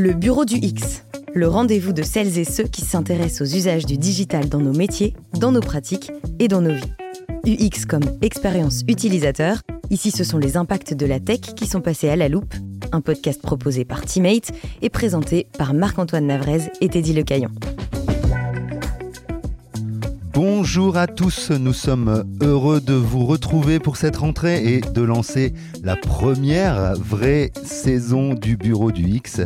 Le Bureau du X, le rendez-vous de celles et ceux qui s'intéressent aux usages du digital dans nos métiers, dans nos pratiques et dans nos vies. UX comme expérience utilisateur, ici ce sont les impacts de la tech qui sont passés à la loupe, un podcast proposé par Teammate et présenté par Marc-Antoine Navrez et Teddy Lecaillon. Bonjour à tous, nous sommes heureux de vous retrouver pour cette rentrée et de lancer la première vraie saison du Bureau du X.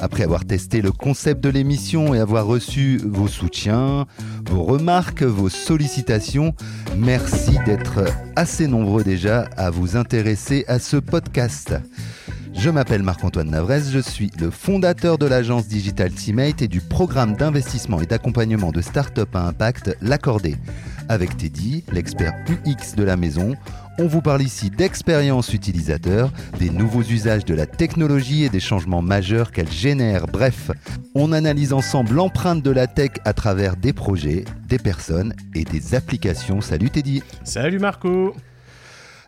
Après avoir testé le concept de l'émission et avoir reçu vos soutiens, vos remarques, vos sollicitations, merci d'être assez nombreux déjà à vous intéresser à ce podcast. Je m'appelle Marc-Antoine Navrez, je suis le fondateur de l'agence Digital Teammate et du programme d'investissement et d'accompagnement de start-up à impact L'Accordé. Avec Teddy, l'expert UX de la maison, on vous parle ici d'expérience utilisateur, des nouveaux usages de la technologie et des changements majeurs qu'elle génère. Bref, on analyse ensemble l'empreinte de la tech à travers des projets, des personnes et des applications. Salut Teddy Salut Marco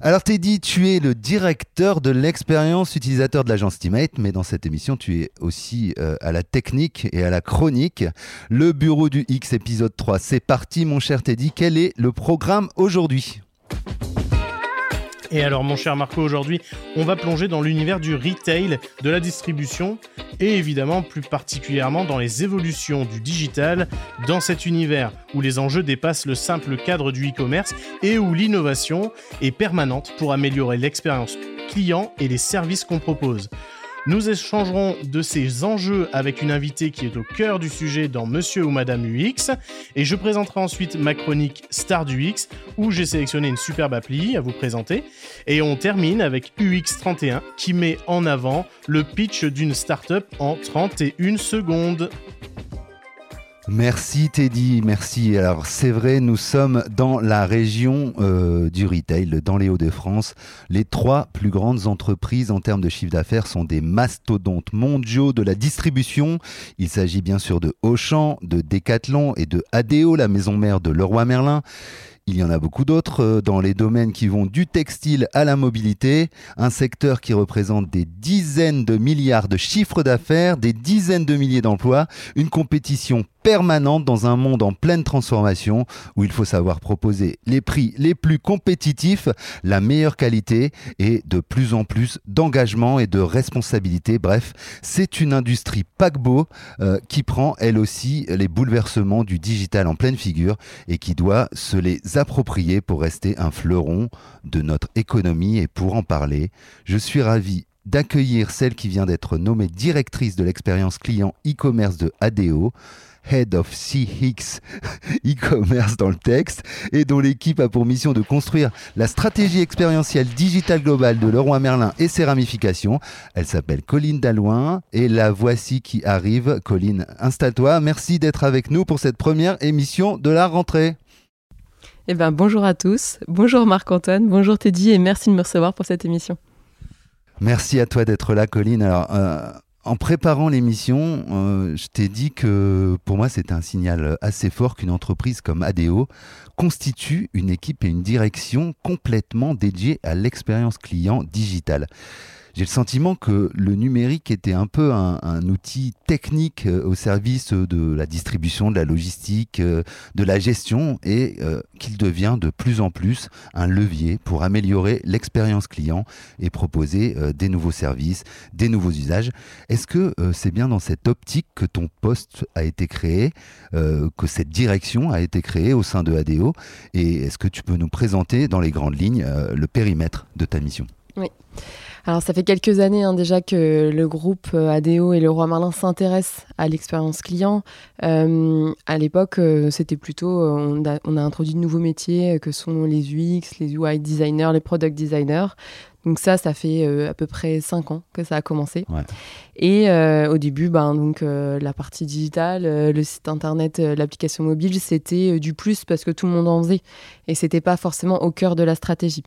alors Teddy, tu es le directeur de l'expérience utilisateur de l'agence Teammate, mais dans cette émission, tu es aussi euh, à la technique et à la chronique. Le bureau du X épisode 3, c'est parti mon cher Teddy, quel est le programme aujourd'hui? Et alors mon cher Marco, aujourd'hui, on va plonger dans l'univers du retail, de la distribution et évidemment plus particulièrement dans les évolutions du digital dans cet univers où les enjeux dépassent le simple cadre du e-commerce et où l'innovation est permanente pour améliorer l'expérience client et les services qu'on propose. Nous échangerons de ces enjeux avec une invitée qui est au cœur du sujet dans Monsieur ou Madame UX. Et je présenterai ensuite ma chronique Star du où j'ai sélectionné une superbe appli à vous présenter. Et on termine avec UX31 qui met en avant le pitch d'une startup en 31 secondes. Merci Teddy, merci. Alors c'est vrai, nous sommes dans la région euh, du retail, dans les Hauts-de-France. Les trois plus grandes entreprises en termes de chiffre d'affaires sont des mastodontes mondiaux de la distribution. Il s'agit bien sûr de Auchan, de Decathlon et de ADO, la maison mère de Leroy Merlin. Il y en a beaucoup d'autres euh, dans les domaines qui vont du textile à la mobilité, un secteur qui représente des dizaines de milliards de chiffres d'affaires, des dizaines de milliers d'emplois, une compétition permanente dans un monde en pleine transformation où il faut savoir proposer les prix les plus compétitifs, la meilleure qualité et de plus en plus d'engagement et de responsabilité. Bref, c'est une industrie paquebot euh, qui prend elle aussi les bouleversements du digital en pleine figure et qui doit se les approprier pour rester un fleuron de notre économie et pour en parler, je suis ravi d'accueillir celle qui vient d'être nommée directrice de l'expérience client e-commerce de ADO. Head of CX e-commerce dans le texte, et dont l'équipe a pour mission de construire la stratégie expérientielle digitale globale de Leroy Merlin et ses ramifications. Elle s'appelle Colline Dalloin, et la voici qui arrive. Colline, installe-toi. Merci d'être avec nous pour cette première émission de la rentrée. Eh ben, bonjour à tous, bonjour Marc-Antoine, bonjour Teddy et merci de me recevoir pour cette émission. Merci à toi d'être là, Colline. Alors, euh, en préparant l'émission, euh, je t'ai dit que pour moi, c'était un signal assez fort qu'une entreprise comme ADO constitue une équipe et une direction complètement dédiée à l'expérience client digitale j'ai le sentiment que le numérique était un peu un, outil technique euh, au service de la distribution, de la logistique, euh, de la gestion et euh, qu'il devient de plus en plus un levier pour améliorer l'expérience client et proposer des nouveaux services, des nouveaux usages. Est-ce que c'est bien dans cette optique que ton poste a été créé, que cette direction a été créée au sein de ADO et est-ce que tu peux nous présenter dans les grandes lignes le périmètre de ta mission? Oui. Alors ça fait quelques années hein, déjà que le groupe euh, ADO et le Roi Merlin s'intéressent à l'expérience client. Euh, à l'époque, euh, c'était plutôt, on a, on, a, introduit de nouveaux métiers que sont les UX, les UI designers, les product designers. Donc ça, ça fait à peu près cinq ans que ça a commencé. Et au début, ben, donc, la partie digitale, le site internet, l'application mobile, c'était du plus parce que tout le monde en faisait. Et c'était pas forcément au cœur de la stratégie.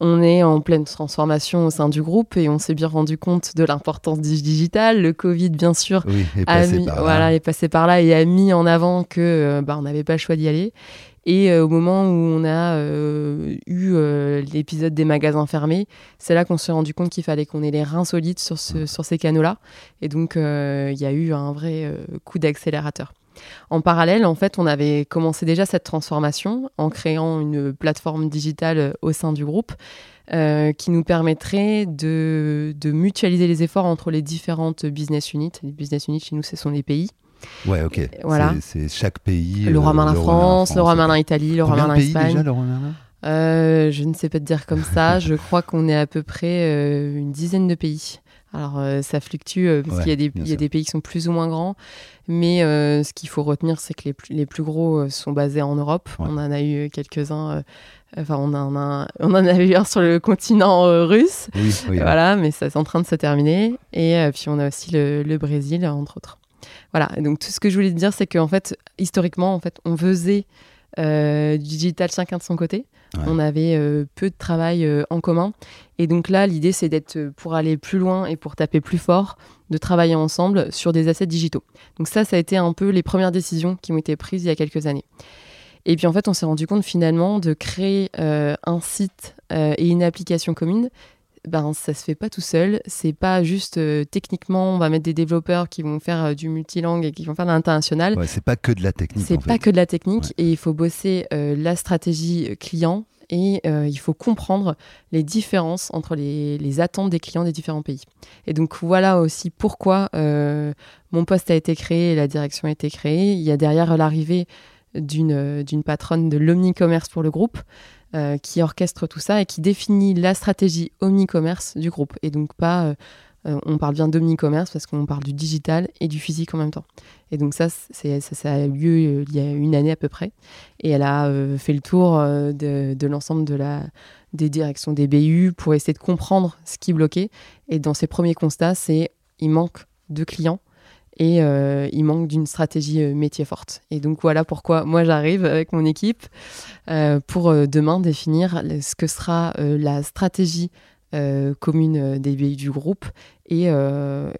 On est en pleine transformation au sein du groupe et on s'est bien rendu compte de l'importance du digital. Le Covid, bien sûr, est, passé par là. Voilà, est passé par là et a mis en avant que euh, bah, on n'avait pas le choix d'y aller. Et au moment où on a eu l'épisode des magasins fermés, c'est là qu'on s'est rendu compte qu'il fallait qu'on ait les reins solides sur, ce, sur ces canaux-là. Et donc, il y a eu un vrai coup d'accélérateur. En parallèle, en fait, on avait commencé déjà cette transformation en créant une plateforme digitale au sein du groupe euh, qui nous permettrait de, mutualiser les efforts entre les différentes business units. Les business units, chez nous, ce sont les pays. Ouais, ok. Voilà. C'est chaque pays. Le roi Merlin France, le roi Merlin Italie, le roi Merlin Espagne. Déjà, le roi Merlin euh, je ne sais pas te dire comme ça. je crois qu'on est à peu près euh, une dizaine de pays. Alors ça fluctue parce qu'il y, a des pays qui sont plus ou moins grands, mais ce qu'il faut retenir, c'est que les plus, les plus, gros sont basés en Europe. On en a eu quelques-uns Enfin, on en a, on en a eu un sur le continent euh, russe. voilà, mais ça c'est en train de se terminer. Et euh, puis on a aussi le, Brésil, entre autres. Voilà. donc tout ce que je voulais te dire, c'est qu'en fait, historiquement, en fait, on faisait euh, du digital chacun de son côté. On avait peu de travail en commun. Et donc là, l'idée, c'est d'être, pour aller plus loin et pour taper plus fort, de travailler ensemble sur des assets digitaux. Donc ça, ça a été un peu les premières décisions qui ont été prises il y a quelques années. Et puis en fait, on s'est rendu compte finalement de créer euh, un site euh, et une application commune. Ben, ça se fait pas tout seul. C'est pas juste euh, techniquement, on va mettre des développeurs qui vont faire du multilangue et qui vont faire de l'international. Ouais, c'est pas que de la technique. C'est pas que de la technique et il faut bosser la stratégie client et il faut comprendre les différences entre les, attentes des clients des différents pays. Et donc voilà aussi pourquoi mon poste a été créé et la direction a été créée. Il y a derrière l'arrivée euh, d'une patronne de l'omnicommerce pour le groupe, euh, qui orchestre tout ça et qui définit la stratégie omnicommerce du groupe. Et donc pas, euh, on parle bien d'omnicommerce parce qu'on parle du digital et du physique en même temps. Et donc ça, ça, a eu lieu il y a une année à peu près. Et elle a fait le tour de, l'ensemble des directions des BU pour essayer de comprendre ce qui bloquait. Et dans ses premiers constats, c'est il manque de clients et euh, il manque d'une stratégie euh, métier forte. Et donc voilà pourquoi moi j'arrive avec mon équipe euh, pour demain définir ce que sera la stratégie commune des BI du groupe et,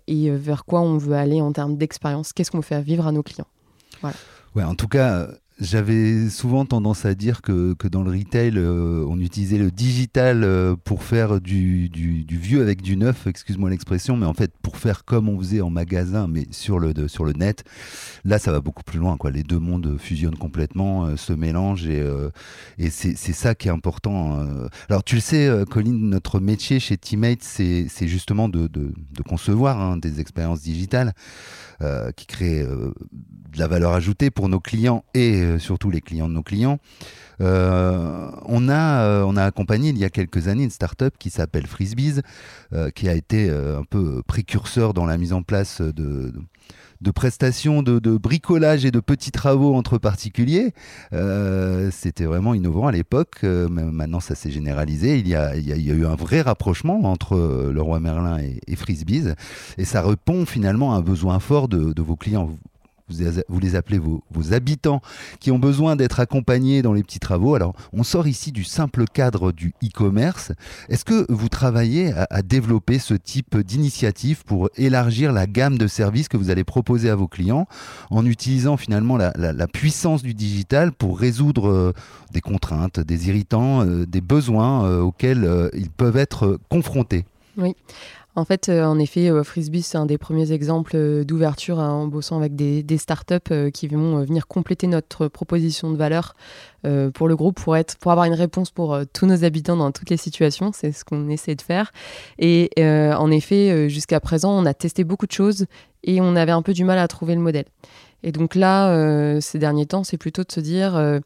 et vers quoi on veut aller en termes d'expérience, qu'est-ce qu'on veut faire vivre à nos clients? Voilà. Ouais, en tout cas, j'avais souvent tendance à dire que, que dans le retail, euh, on utilisait le digital euh, pour faire du, du, vieux avec du neuf, excuse-moi l'expression, mais en fait pour faire comme on faisait en magasin, mais sur le, sur le net. Là, ça va beaucoup plus loin. Quoi. Les deux mondes fusionnent complètement, euh, se mélangent et, et c'est ça qui est important. Alors tu le sais, Colline, notre métier chez Teammate, c'est justement de, de, de concevoir hein, des expériences digitales qui créent de la valeur ajoutée pour nos clients et euh, surtout les clients de nos clients. Euh, on, a, euh, on a accompagné il y a quelques années une start-up qui s'appelle Frisbees, qui a été un peu précurseur dans la mise en place de, de prestations de, bricolage et de petits travaux entre particuliers. C'était vraiment innovant à l'époque. maintenant, ça s'est généralisé. Il y, a, il, y a, eu un vrai rapprochement entre le roi Merlin et, Frisbees. Et ça répond finalement à un besoin fort de vos clients vous, les appelez vos, habitants, qui ont besoin d'être accompagnés dans les petits travaux. Alors, on sort ici du simple cadre du e-commerce. Est-ce que vous travaillez à, développer ce type d'initiative pour élargir la gamme de services que vous allez proposer à vos clients en utilisant finalement la, puissance du digital pour résoudre euh, des contraintes, des irritants, euh, des besoins euh, auxquels ils peuvent être confrontés? Oui. En fait, euh, en effet, euh, Frisbee, c'est un des premiers exemples euh, d'ouverture hein, en bossant avec des, startups qui vont venir compléter notre proposition de valeur pour le groupe, pour, être, pour avoir une réponse pour tous nos habitants dans toutes les situations. C'est ce qu'on essaie de faire. Et en effet, jusqu'à présent, on a testé beaucoup de choses et on avait un peu du mal à trouver le modèle. Et donc là, ces derniers temps, c'est plutôt de se dire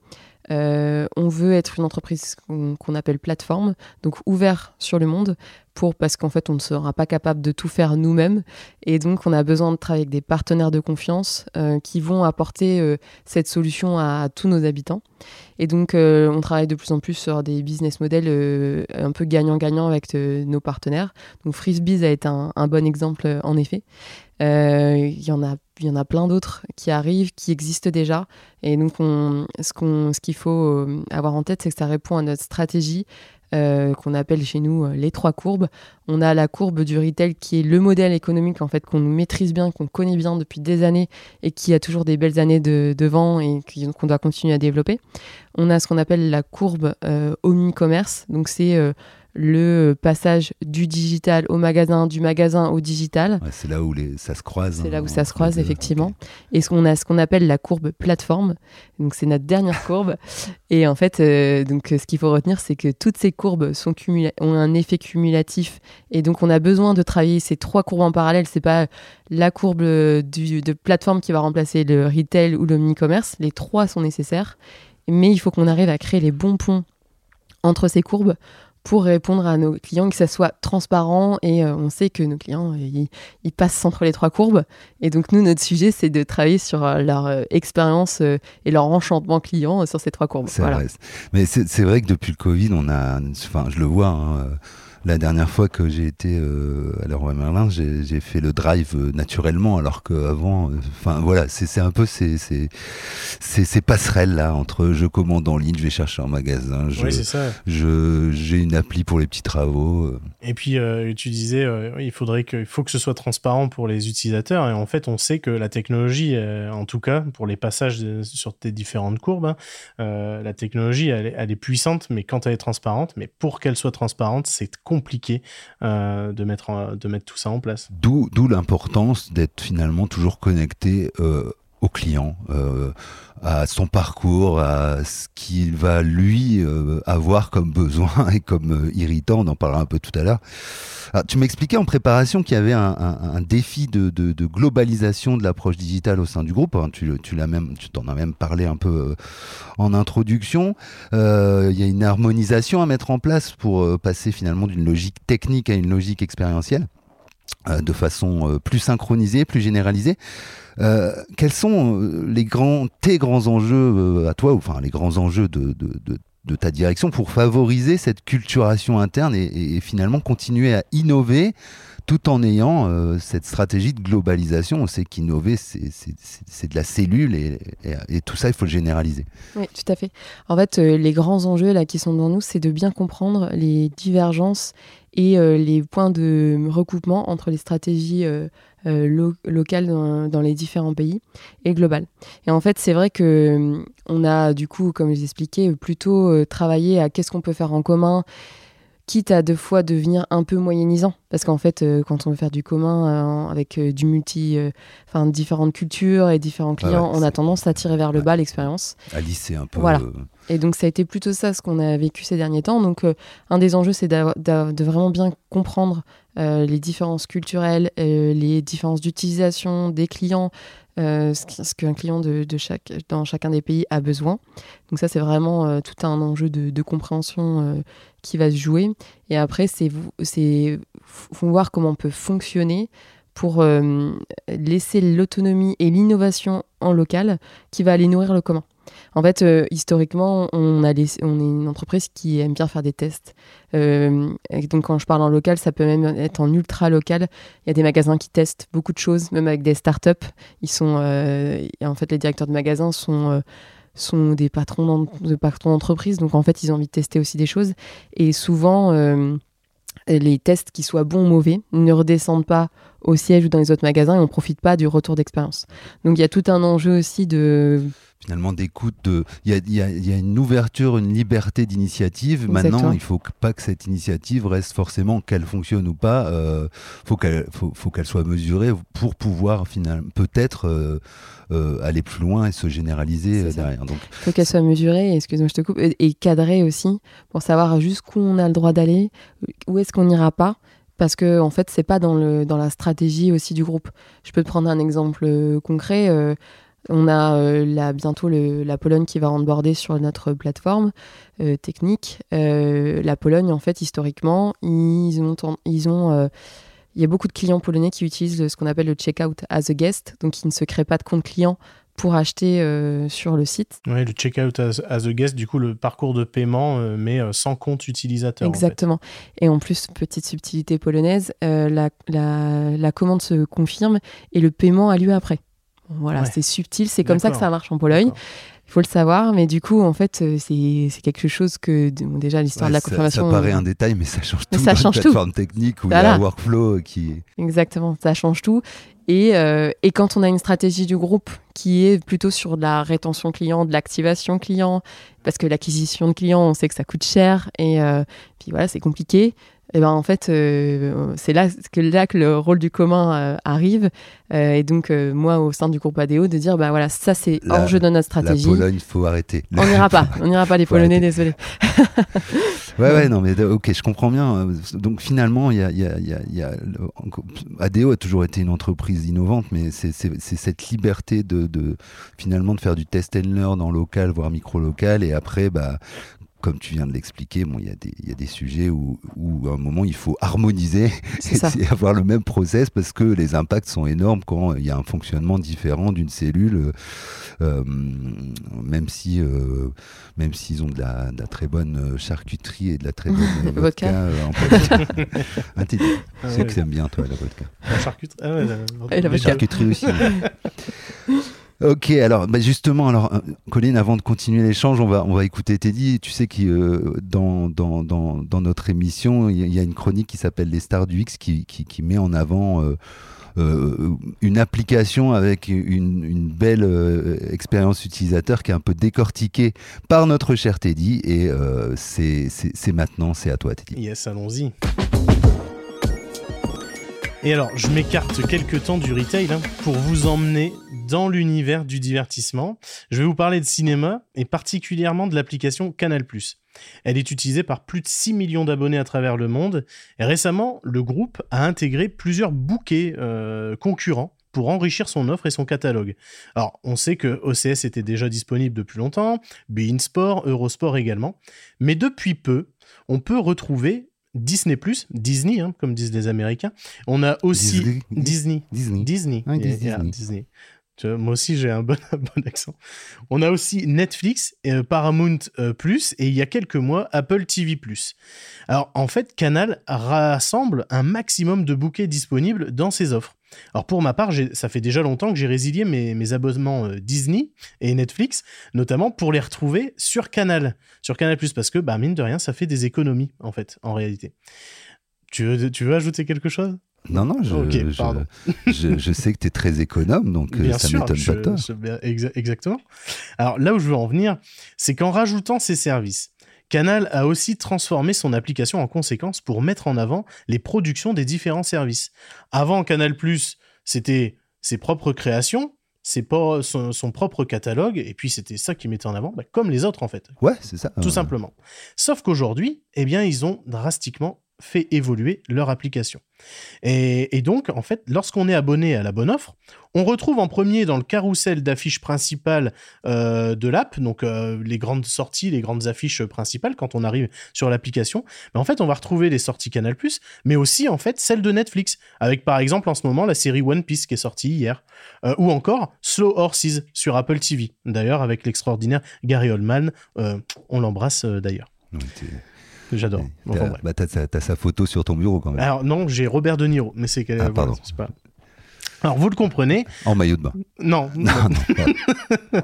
on veut être une entreprise qu'on appelle plateforme, donc ouvert sur le monde, pour parce qu'en fait on ne sera pas capable de tout faire nous-mêmes, et donc on a besoin de travailler avec des partenaires de confiance euh, qui vont apporter euh, cette solution à, tous nos habitants. Et donc on travaille de plus en plus sur des business models un peu gagnant-gagnant avec nos partenaires. Donc Frisbees a été un bon exemple en effet. Il y en a y en a plein d'autres qui arrivent, qui existent déjà. Et donc, ce qu'il faut euh, avoir en tête, c'est que ça répond à notre stratégie qu'on appelle chez nous les trois courbes. On a la courbe du retail qui est le modèle économique en fait qu'on maîtrise bien, qu'on connaît bien depuis des années et qui a toujours des belles années de, devant et qu'on doit continuer à développer. On a ce qu'on appelle la courbe omni-commerce, donc c'est le passage du digital au magasin, du magasin au digital. c'est là où les, ça se croise. C'est là où ça se croise, effectivement. Et ce qu'on a ce qu'on appelle la courbe plateforme. Donc, c'est notre dernière courbe. Et en fait, euh, donc, ce qu'il faut retenir, c'est que toutes ces courbes sont ont un effet cumulatif. Et donc, on a besoin de travailler ces trois courbes en parallèle. C'est pas la courbe du, de plateforme qui va remplacer le retail ou l'omni-commerce. Les trois sont nécessaires. Mais il faut qu'on arrive à créer les bons ponts entre ces courbes pour répondre à nos clients, que ça soit transparent et euh, on sait que nos clients, euh, ils, passent entre les trois courbes. Et donc nous, notre sujet, c'est de travailler sur euh, leur expérience et leur enchantement client sur ces trois courbes. Vrai. Mais c'est vrai que depuis le Covid, on a, enfin, je le vois, hein, la dernière fois que j'ai été euh, à Leroy Merlin, j'ai fait le drive euh, naturellement, alors qu'avant, euh, enfin voilà, c'est un peu ces, ces, ces, passerelles là entre je commande en ligne, je vais chercher en magasin, je, j'ai une appli pour les petits travaux. Et puis tu disais, il faudrait que, faut que ce soit transparent pour les utilisateurs. Et en fait, on sait que la technologie, en tout cas pour les passages sur tes différentes courbes, hein, la technologie, elle, elle, est puissante, mais quand elle est transparente, mais pour qu'elle soit transparente, c'est compliqué euh, de, mettre de mettre tout ça en place. D'où l'importance d'être finalement toujours connecté euh, au client, euh, à son parcours, à ce qu'il va lui avoir comme besoin et comme irritant. On en parlera un peu tout à l'heure. Tu m'expliquais en préparation qu'il y avait un, défi de, globalisation de l'approche digitale au sein du groupe. Hein. Tu, tu l'as même, tu t'en as même parlé un peu euh, en introduction. Euh, il y a une harmonisation à mettre en place pour euh, passer finalement d'une logique technique à une logique expérientielle de façon plus synchronisée, plus généralisée. quels sont les grands, tes grands enjeux à toi, ou enfin les grands enjeux de, ta direction pour favoriser cette culturation interne et, finalement continuer à innover tout en ayant euh, cette stratégie de globalisation? On sait qu'innover, c'est de la cellule et, tout ça, il faut le généraliser. Oui, tout à fait. En fait, euh, les grands enjeux là qui sont devant nous, c'est de bien comprendre les divergences et euh, les points de recoupement entre les stratégies euh, locales dans, les différents pays et globales. Et en fait, c'est vrai que on a du coup, comme je l'expliquais, plutôt travaillé à qu'est-ce qu'on peut faire en commun quitte à deux fois devenir un peu moyennisant. Parce qu'en fait, euh, quand on veut faire du commun euh, avec euh, du multi, enfin différentes cultures et différents clients, on a tendance à tirer vers le bas l'expérience. Alice, c'est un peu. Voilà. Et donc, ça a été plutôt ça ce qu'on a vécu ces derniers temps. Donc, un des enjeux, c'est de vraiment bien comprendre les différences culturelles, les différences d'utilisation des clients, ce qu'un client de, chaque, dans chacun des pays a besoin. Donc ça, c'est vraiment tout un enjeu de, compréhension qui va se jouer. Et après, c'est voir comment on peut fonctionner pour euh, laisser l'autonomie et l'innovation en local qui va aller nourrir le commun. En fait, euh, historiquement, on, est une entreprise qui aime bien faire des tests. Euh, donc, quand je parle en local, ça peut même être en ultra local. Il y a des magasins qui testent beaucoup de choses, même avec des startups. Ils sont, en fait, les directeurs de magasins sont des patrons de d'entreprise, donc en fait ils ont envie de tester aussi des choses. Et souvent, euh, les tests, qui soient bons ou mauvais, ne redescendent pas au siège ou dans les autres magasins et on ne profite pas du retour d'expérience. Donc il y a tout un enjeu aussi de finalement d'écoute. De... Il, y a, y a, une ouverture, une liberté d'initiative. Maintenant, il faut pas que cette initiative reste forcément qu'elle fonctionne ou pas. Euh, faut qu'elle faut, faut qu'elle soit mesurée pour pouvoir finalement peut-être euh, euh, aller plus loin et se généraliser derrière. Donc, faut qu'elle soit mesurée. Excuse-moi, je te coupe et, cadrée aussi pour savoir jusqu'où on a le droit d'aller, où est-ce qu'on n'ira pas parce que en fait c'est pas dans le dans la stratégie aussi du groupe. Je peux te prendre un exemple concret. On a euh, bientôt la Pologne qui va onboarder sur notre plateforme euh, technique. Euh, la Pologne, en fait, historiquement, ils ont, ils ont il y a beaucoup de clients polonais qui utilisent ce qu'on appelle le checkout as a guest, donc ils ne se créent pas de compte client pour acheter sur le site. Oui, le checkout as, as, a guest, du coup, le parcours de paiement, mais sans compte utilisateur. Exactement. Et en plus, petite subtilité polonaise, la, la, commande se confirme et le paiement a lieu après. Voilà, c'est subtil, c'est comme ça que ça marche en Pologne. Il faut le savoir, mais du coup, en fait, euh, c'est quelque chose que déjà l'histoire de la confirmation. Ça, paraît un détail, mais ça change tout. Ça change tout. Plateforme technique ou voilà. il workflow qui. Exactement, ça change tout. Et, euh, et, quand on a une stratégie du groupe qui est plutôt sur de la rétention client, de l'activation client, parce que l'acquisition de clients, on sait que ça coûte cher et euh, puis voilà, c'est compliqué et eh ben en fait euh, c'est là que là que le rôle du commun euh, arrive euh, et donc moi au sein du groupe ADO de dire bah voilà ça c'est hors jeu de notre stratégie. La Pologne faut arrêter. On n'ira pas, on n'ira pas les Polonais désolé. ouais ouais non mais ok je comprends bien donc finalement il y a, y a, y a ADO a toujours été une entreprise innovante mais c'est cette liberté de, de, finalement de faire du test and learn en local voire micro local et après bah comme tu viens de l'expliquer, bon, il y, y, a des sujets où, où, à un moment il faut harmoniser et, avoir le même process parce que les impacts sont énormes quand il y a un fonctionnement différent d'une cellule, euh, même si euh, même s'ils ont de la, très bonne charcuterie et de la très bonne vodka, euh, en ah, tu sais que aimes bien toi la vodka. La charcuterie, ah ouais, la, la charcuterie aussi. Ok, alors bah justement, alors euh, Colline, avant de continuer l'échange, on va, on va écouter Teddy. Tu sais que euh, dans, dans, dans, dans, notre émission, il y, a une chronique qui s'appelle Les Stars du X qui, qui, met en avant euh, une application avec une belle expérience utilisateur qui est un peu décortiquée par notre cher Teddy. Et c'est maintenant, c'est à toi Teddy. Yes, allons-y. Et alors, je m'écarte quelques temps du retail hein, pour vous emmener dans l'univers du divertissement. Je vais vous parler de cinéma et particulièrement de l'application Canal+. Elle est utilisée par plus de 6 millions d'abonnés à travers le monde. Et récemment, le groupe a intégré plusieurs bouquets euh, concurrents pour enrichir son offre et son catalogue. Alors, on sait que OCS était déjà disponible depuis longtemps, Bein Sport, Eurosport également, mais depuis peu, on peut retrouver Disney+, Disney, hein, comme disent les Américains. On a aussi Disney. Disney. Disney. Disney. moi aussi, j'ai un bon, bon, accent. On a aussi Netflix, euh, Paramount euh, Plus et il y a quelques mois, Apple TV Plus. Alors, en fait, Canal rassemble un maximum de bouquets disponibles dans ses offres. Alors pour ma part, ça fait déjà longtemps que j'ai résilié mes, abonnements euh, Disney et Netflix, notamment pour les retrouver sur Canal, sur Canal+, parce que bah, mine de rien, ça fait des économies en fait, en réalité. Tu veux, tu veux ajouter quelque chose? Non, non, je, je, je, sais que tu es très économe, donc euh, ça m'étonne pas de toi. exactement. Alors là où je veux en venir, c'est qu'en rajoutant ces services, Canal a aussi transformé son application en conséquence pour mettre en avant les productions des différents services. Avant Canal+, c'était ses propres créations, c'est pas son, propre catalogue, et puis c'était ça qui mettait en avant, bah, comme les autres en fait. Ouais, c'est ça. Tout simplement. Sauf qu'aujourd'hui, eh bien, ils ont drastiquement fait évoluer leur application. Et, donc, en fait, lorsqu'on est abonné à la bonne offre, on retrouve en premier dans le carrousel d'affiches principales euh, de l'app, donc euh, les grandes sorties, les grandes affiches principales quand on arrive sur l'application. Mais en fait, on va retrouver les sorties Canal+, mais aussi en fait celles de Netflix, avec par exemple en ce moment la série One Piece qui est sortie hier, euh, ou encore Slow Horses sur Apple TV. D'ailleurs, avec l'extraordinaire Gary Oldman, on l'embrasse d'ailleurs. J'adore. T'as bah, sa photo sur ton bureau quand même. Alors non, j'ai Robert De Niro, mais c'est ah, pardon. pas... Alors vous le comprenez. En maillot de bain. Non. non,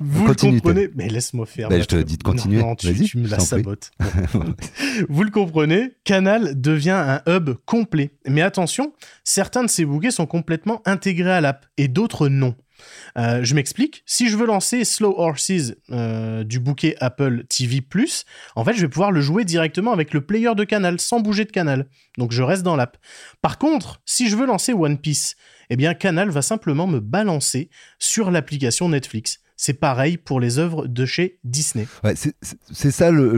vous le comprenez. Mais laisse-moi faire. Bah, je te dis de continuer. Non, tu, tu me la sabotes. vous le comprenez. Canal devient un hub complet. Mais attention, certains de ces bouquets sont complètement intégrés à l'app et d'autres non. Euh, je m'explique. Si je veux lancer Slow Horses euh, du bouquet Apple TV+, en fait, je vais pouvoir le jouer directement avec le player de Canal, sans bouger de Canal. Donc, je reste dans l'app. Par contre, si je veux lancer One Piece, eh bien, Canal va simplement me balancer sur l'application Netflix. C'est pareil pour les œuvres de chez Disney. c'est ça le,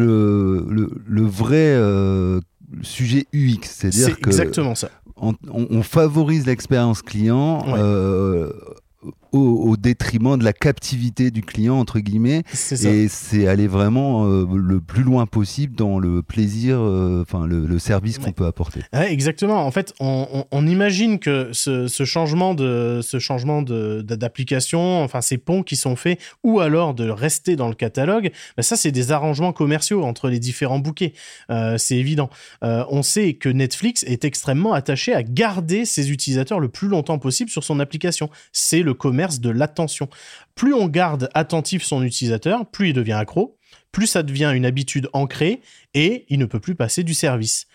le, vrai euh, sujet UX. C'est-à-dire que exactement ça. On, favorise l'expérience client au, détriment de la captivité du client entre guillemets. Et c'est aller vraiment euh, le plus loin possible dans le plaisir euh, enfin le, service qu'on peut apporter. Exactement. En fait on, imagine que ce, changement de ce changement d'application enfin ces ponts qui sont faits ou alors de rester dans le catalogue ben ça c'est des arrangements commerciaux entre les différents bouquets. Euh, c'est évident. On sait que Netflix est extrêmement attaché à garder ses utilisateurs le plus longtemps possible sur son application. C'est le commerce de l'attention. Plus on garde attentif son utilisateur, plus il devient accro, plus ça devient une habitude ancrée et il ne peut plus passer du service.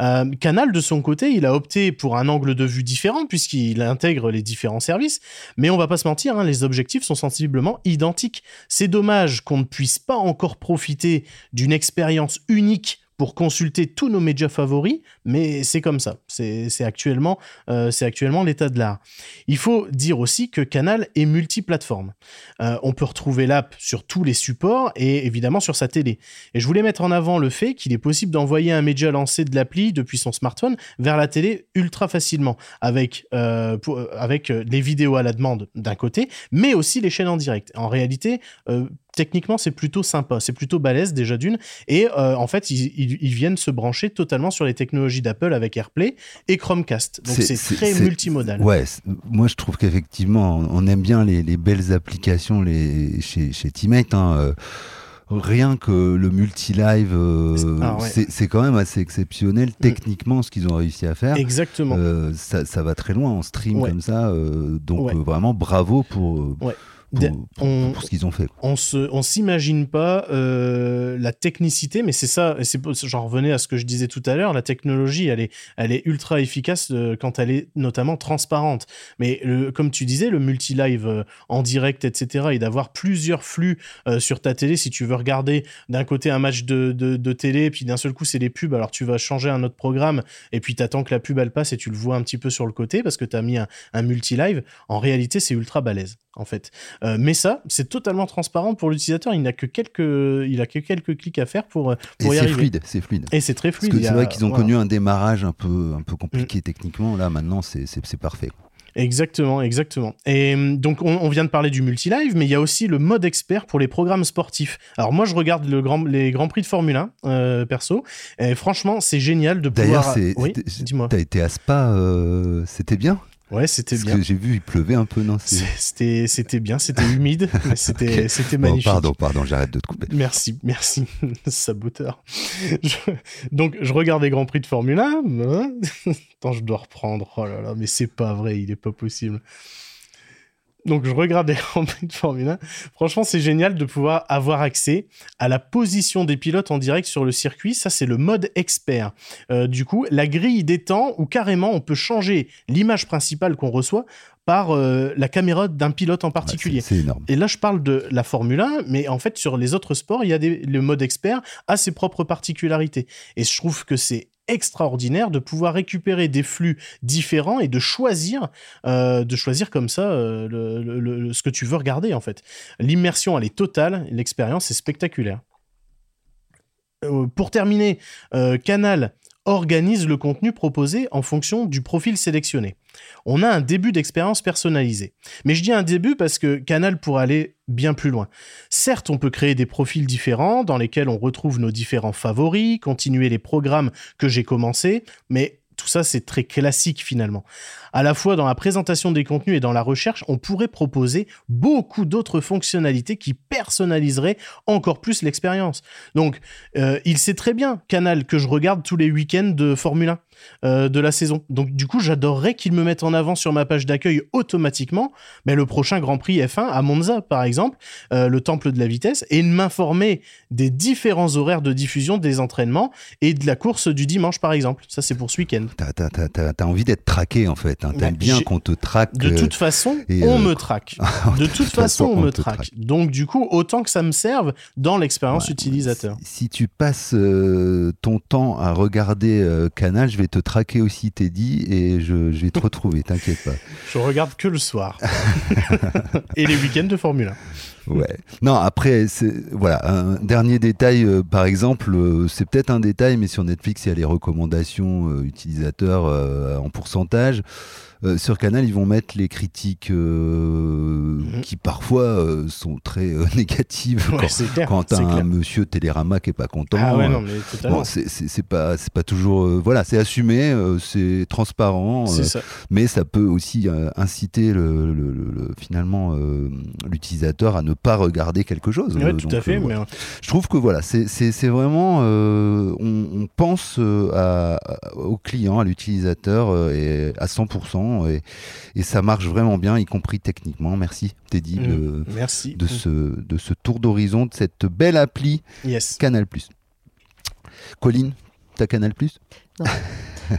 Euh, Canal, de son côté, il a opté pour un angle de vue différent puisqu'il intègre les différents services, mais on va pas se mentir, hein, les objectifs sont sensiblement identiques. C'est dommage qu'on ne puisse pas encore profiter d'une expérience unique pour consulter tous nos médias favoris, mais c'est comme ça. C'est actuellement, euh, actuellement l'état de l'art. Il faut dire aussi que Canal est multiplateforme. Euh, on peut retrouver l'app sur tous les supports et évidemment sur sa télé. Et je voulais mettre en avant le fait qu'il est possible d'envoyer un média lancé de l'appli depuis son smartphone vers la télé ultra facilement, avec, euh, avec les vidéos à la demande d'un côté, mais aussi les chaînes en direct. En réalité, techniquement, c'est plutôt sympa, c'est plutôt balèze déjà d'une. Et euh, en fait, ils, viennent se brancher totalement sur les technologies d'Apple avec AirPlay et Chromecast. Donc c'est très multimodal. Ouais, moi je trouve qu'effectivement, on aime bien les, belles applications les, chez, chez Teammate. Hein, euh, rien que le multi-live, euh, ah, c'est quand même assez exceptionnel mm. techniquement ce qu'ils ont réussi à faire. Exactement. ça, va très loin en stream comme ça. donc vraiment bravo pour pour, ce qu'ils ont fait. On se, on s'imagine pas euh, la technicité, mais c'est ça. C'est, j'en revenais à ce que je disais tout à l'heure. La technologie, elle est, elle est ultra efficace euh, quand elle est notamment transparente. Mais le, comme tu disais, le multi-live euh, en direct, etc., et d'avoir plusieurs flux sur ta télé, si tu veux regarder d'un côté un match de, de, de télé, puis d'un seul coup c'est les pubs, alors tu vas changer un autre programme, et puis tu attends que la pub elle passe et tu le vois un petit peu sur le côté parce que tu as mis un, un multi-live. En réalité, c'est ultra balèze en fait. Euh, mais ça, c'est totalement transparent pour l'utilisateur. Il n'a que quelques, il a que quelques clics à faire pour, pour et y arriver. Fluide, c'est fluide. Et c'est très fluide. C'est vrai qu'ils ont connu un démarrage un peu, un peu compliqué mm. techniquement. Là, maintenant, c'est parfait. Exactement, exactement. Et hum, donc, on, vient de parler du multi-live, mais il y a aussi le mode expert pour les programmes sportifs. Alors, moi, je regarde le grand, les Grands Prix de Formule 1, euh, perso, et franchement, c'est génial de pouvoir... D'ailleurs, oui, dis-moi. T'as été à Spa, euh, c'était bien? Ouais, c'était bien. j'ai vu, il pleuvait un peu, non C'était, c'était bien, c'était humide, mais c'était, c'était magnifique. pardon, pardon, j'arrête de te couper. Merci, merci, saboteur. Donc, je regarde les Grands Prix de Formule 1. Hein. Attends, je dois reprendre. Oh là là, mais c'est pas vrai, il est pas possible donc je regarde les Grands Prix de Formule 1. Franchement, c'est génial de pouvoir avoir accès à la position des pilotes en direct sur le circuit. Ça, c'est le mode expert. Euh, du coup, la grille des temps où carrément on peut changer l'image principale qu'on reçoit par euh, la caméra d'un pilote en particulier. c'est énorme. Et là, je parle de la Formule 1, mais en fait, sur les autres sports, il y a des, le mode expert a ses propres particularités. Et je trouve que c'est extraordinaire de pouvoir récupérer des flux différents et de choisir, euh, de choisir comme ça euh, ce que tu veux regarder en fait. L'immersion elle est totale, l'expérience est spectaculaire. Euh, pour terminer, Canal organise le contenu proposé en fonction du profil sélectionné. On a un début d'expérience personnalisée. Mais je dis un début parce que Canal pourrait aller bien plus loin. Certes, on peut créer des profils différents dans lesquels on retrouve nos différents favoris, continuer les programmes que j'ai commencés, mais tout ça, c'est très classique finalement. À la fois dans la présentation des contenus et dans la recherche, on pourrait proposer beaucoup d'autres fonctionnalités qui personnaliseraient encore plus l'expérience. Donc, euh, il sait très bien, Canal, que je regarde tous les week-ends de Formule 1 euh, de la saison. Donc, du coup, j'adorerais qu'il me mette en avant sur ma page d'accueil automatiquement mais le prochain Grand Prix F1 à Monza, par exemple, euh, le temple de la vitesse, et m'informer des différents horaires de diffusion des entraînements et de la course du dimanche, par exemple. Ça, c'est pour ce week-end. T'as envie d'être traqué, en fait. Hein. T'aimes bien qu'on te traque. De toute façon, on me traque. de toute façon, on, me traque. Donc, du coup, autant que ça me serve dans l'expérience utilisateur. Si, tu passes euh, ton temps à regarder euh, Canal, je vais te traquer aussi, Teddy, et je, vais te retrouver, t'inquiète pas. Je regarde que le soir. et les week-ends de Formule 1. Ouais. Non, après, voilà, un dernier détail, euh, par exemple, c'est peut-être un détail, mais sur Netflix, il y a les recommandations utilisateurs en pourcentage. Euh, sur Canal, ils vont mettre les critiques euh, mhm. qui parfois euh, sont très négatives quand, un monsieur Télérama qui est pas content. Ah ouais, c'est pas c'est pas toujours voilà, c'est assumé, c'est transparent, mais ça peut aussi inciter le, finalement l'utilisateur à ne pas regarder quelque chose. Tout à fait. Mais... Je trouve que voilà, c'est vraiment on, pense à, au client, à l'utilisateur et à 100%. Vraiment et, et ça marche vraiment bien, y compris techniquement. Merci Teddy Mm. de, Merci. de ce, de ce tour d'horizon, de cette belle appli Yes. Canal+. Colline, t'as Canal+.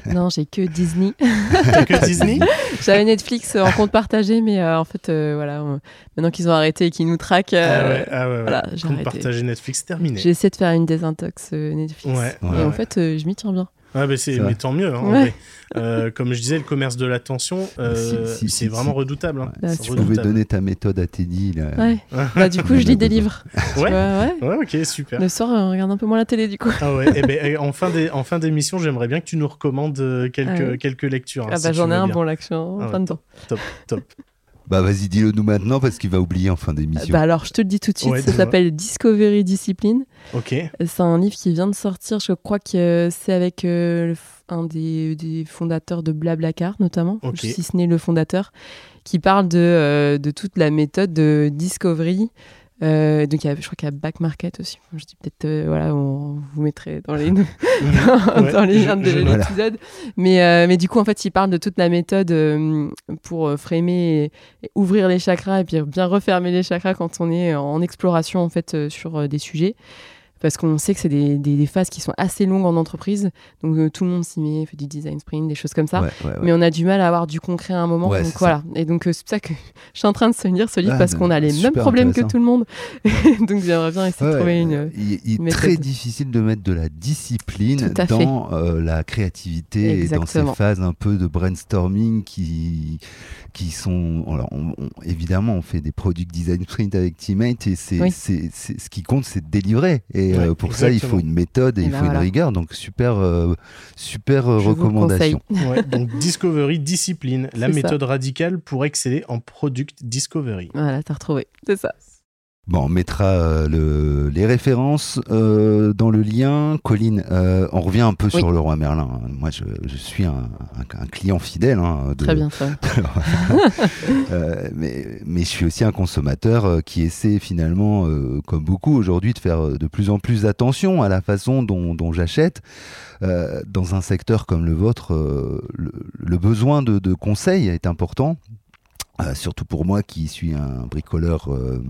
Non, j'ai que Disney. T'as que Disney? J'avais Netflix en compte partagé, mais euh, en fait, euh, voilà, on- maintenant qu'ils ont arrêté et qu'ils nous traquent, Ah euh, ouais, ah ouais, ouais. voilà, j'ai Compte partager Netflix terminé. j'ai essayé de faire une désintox euh, Netflix. Ouais, Et ouais, en fait, euh, je m'y tiens bien. Ah bah c'est mais tant mieux. hein, Ouais. Euh, comme je disais, le commerce de l'attention, euh, Si, si, c'est si, vraiment si. redoutable. hein. Bah, tu pouvais donner ta méthode à Teddy. là. Ouais. Bah, du coup, je lis des livres. Ouais. vois, ouais. Ouais, ok, super. Le soir, on regarde un peu moins la télé, du coup. Ah ouais, eh ben, eh, en fin d'é- en fin d'émission, j'aimerais bien que tu nous recommandes euh, quelques, Ah ouais. quelques lectures. hein, Ah bah, j'en ai un bien. bon, là, que je suis en Ah ouais. plein dedans. Top. Bah vas-y, dis-le nous maintenant parce qu'il va oublier en fin d'émission. Bah, alors, je te le dis tout de suite, Ouais, ça s'appelle Discovery Discipline. Ok. C'est un livre qui vient de sortir, je crois que c'est avec euh, un des, des fondateurs de Blablacar notamment, si ce n'est le fondateur, qui parle de, euh, de toute la méthode de Discovery. Euh, donc il y a- je crois qu'il y a Back Market aussi. Je dis peut-être, euh, voilà, on vous mettrait dans les, dans les liens de voilà. l'épisode. Mais, euh, mais du coup, en fait, il parle de toute la méthode euh, pour framer et, et ouvrir les chakras et puis bien refermer les chakras quand on est en exploration en fait sur des sujets. Parce qu'on sait que c'est des, des- des phases qui sont assez longues en entreprise. Donc euh, tout le monde s'y met, fait du design sprint, des choses comme ça. Ouais, ouais, ouais. Mais on a du mal à avoir du concret à un moment. Donc ça. voilà. Et donc euh, c'est pour ça que je suis en train de se lire ce livre parce qu'on a les mêmes problèmes que tout le monde. donc j'aimerais bien essayer de trouver une. il, il est très difficile de mettre de la discipline dans euh, la créativité et dans ces phases un peu de brainstorming qui, qui sont. alors, on- on- évidemment, on fait des product design sprint avec Teammate et c'est, Oui. ce qui compte, c'est de délivrer. Et Ouais, euh, pour ça, il faut une méthode et, Et il ben faut une voilà. rigueur. Donc, super, euh, super euh, Je recommandation. conseille. Ouais, donc Discovery Discipline, la ça. méthode radicale pour exceller en product discovery. Voilà, t'as retrouvé. C'est ça. Bon, on mettra euh, le- les références euh, dans le lien. Colline, euh, on revient un peu Oui. sur le roi Merlin. Moi, je, je suis un, un- un client fidèle. hein, de- Très bien, bien. Euh, mais, mais je suis aussi un consommateur euh, qui essaie finalement, euh, comme beaucoup aujourd'hui, de faire de plus en plus attention à la façon dont, dont j'achète. Euh, dans un secteur comme le vôtre, euh, le, le besoin de, de conseils est important. Euh, surtout pour moi qui suis un bricoleur euh,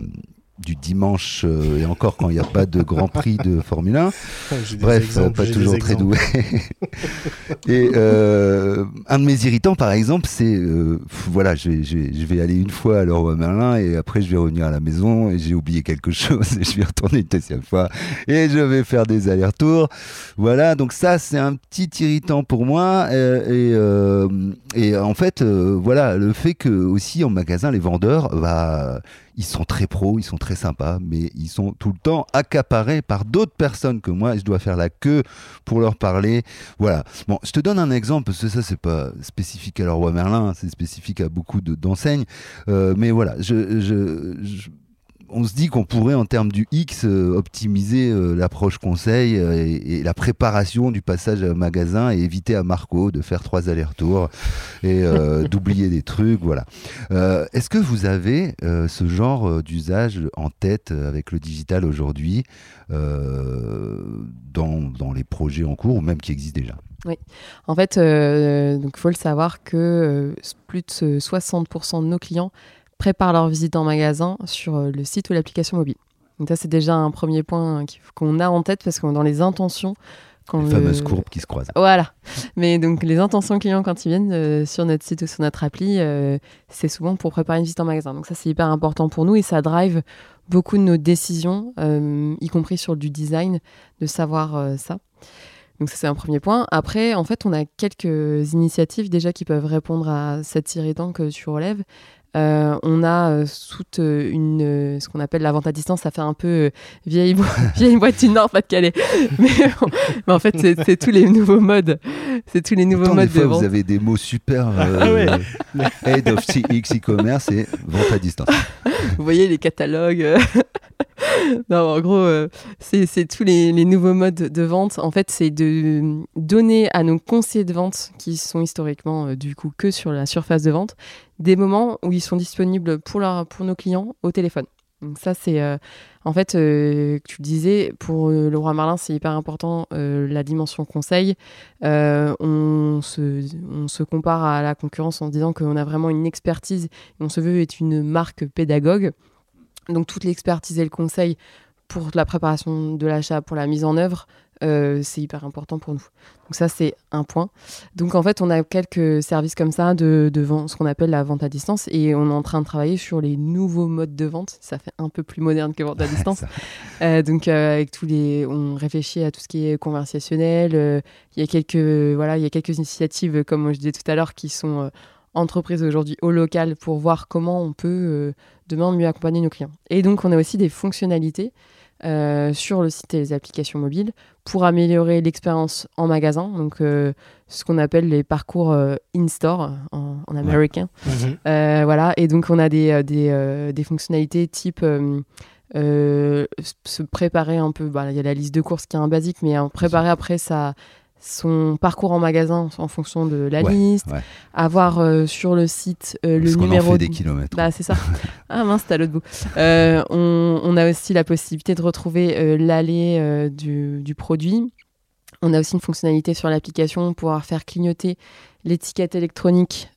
du dimanche euh, et encore quand il n'y a pas de Grand Prix de Formule 1. J'ai des Bref, exemples, pas toujours très doué. et euh, un de mes irritants, par exemple, c'est euh, voilà, je vais, je, vais, je vais aller une fois à Leroy Merlin et après je vais revenir à la maison et j'ai oublié quelque chose et je vais retourner une deuxième fois et je vais faire des allers-retours. Voilà, donc ça c'est un petit irritant pour moi et, et en fait, voilà, le fait que aussi en magasin les vendeurs, bah, ils sont très pros, ils sont très sympas, mais ils sont tout le temps accaparés par d'autres personnes que moi et je dois faire la queue pour leur parler. Voilà. Bon, je te donne un exemple parce que ça c'est pas spécifique à Leroy Merlin, c'est spécifique à beaucoup de- d'enseignes. Euh, mais voilà, je- je- on se dit qu'on pourrait en termes du X euh, optimiser euh, l'approche conseil euh, et, et la préparation du passage au magasin et éviter à Marco de faire trois allers-retours et euh, d'oublier des trucs. Voilà. Euh, Est-ce que vous avez euh, ce genre d'usage en tête avec le digital aujourd'hui dans, dans les projets en cours ou même qui existent déjà? En fait, donc faut le savoir que plus de 60% de nos clients préparent leur visite en magasin sur euh, le site ou l'application mobile. Donc ça, c'est déjà un premier point qu'on a en tête parce que dans les intentions, quand Les le- fameuses courbes qui se croisent. Voilà. Mais donc les intentions clients quand ils viennent euh, sur notre site ou sur notre appli, euh, c'est souvent pour préparer une visite en magasin. Donc ça c'est hyper important pour nous et ça drive beaucoup de nos décisions, euh, y compris sur du design, de savoir ça. Donc ça c'est un premier point. Après, en fait, on a quelques initiatives déjà qui peuvent répondre à cet irritant que tu relèves. Euh, on a euh, toute euh, une, euh, ce qu'on appelle la vente à distance, ça fait un peu euh, vieille, bo- vieille boîte du Nord, Pas-de-Calais. Mais, mais en fait, c'est tous les nouveaux modes. C'est tous les nouveaux des modes de fois, vente. vous avez des mots super euh, Ah ouais. Head of CX e-commerce et vente à distance. Vous voyez les catalogues. euh. en gros, euh, c'est tous les, nouveaux modes de vente. En fait, c'est de donner à nos conseillers de vente, qui sont historiquement euh, du coup que sur la surface de vente, des moments où ils sont disponibles pour, nos clients au téléphone. Donc ça, c'est en fait, tu le disais, pour le roi Merlin, c'est hyper important la dimension conseil. on, se, on se compare à la concurrence en disant qu'on a vraiment une expertise, on se veut être une marque pédagogue. Donc toute l'expertise et le conseil pour la préparation de l'achat, pour la mise en œuvre, euh, c'est hyper important pour nous. Donc ça, c'est un point. Donc en fait, on a quelques services comme ça de, de vente, ce qu'on appelle la vente à distance, et on est en train de travailler sur les nouveaux modes de vente. Ça fait un peu plus moderne que vente à distance. euh, donc euh, avec tous les, on réfléchit à tout ce qui est conversationnel. Il y a quelques, voilà, il y a quelques initiatives, comme je disais tout à l'heure, qui sont entreprises aujourd'hui au local pour voir comment on peut demain mieux accompagner nos clients. Et donc on a aussi des fonctionnalités euh, sur le site et les applications mobiles pour améliorer l'expérience en magasin, donc euh, ce qu'on appelle les parcours euh, in-store en, américain. Mhm. voilà, et donc on a des, des, des fonctionnalités type se préparer un peu, bah, il y a la liste de courses qui est un basique, mais préparer après sa, son parcours en magasin en fonction de la liste, avoir euh, sur le site euh, le numéro. On fait des kilomètres. Bah, c'est ça. ah mince, t'as l'autre bout. Euh, on, on, a aussi la possibilité de retrouver l'allée du, du, produit. On a aussi une fonctionnalité sur l'application pour pouvoir faire clignoter l'étiquette électronique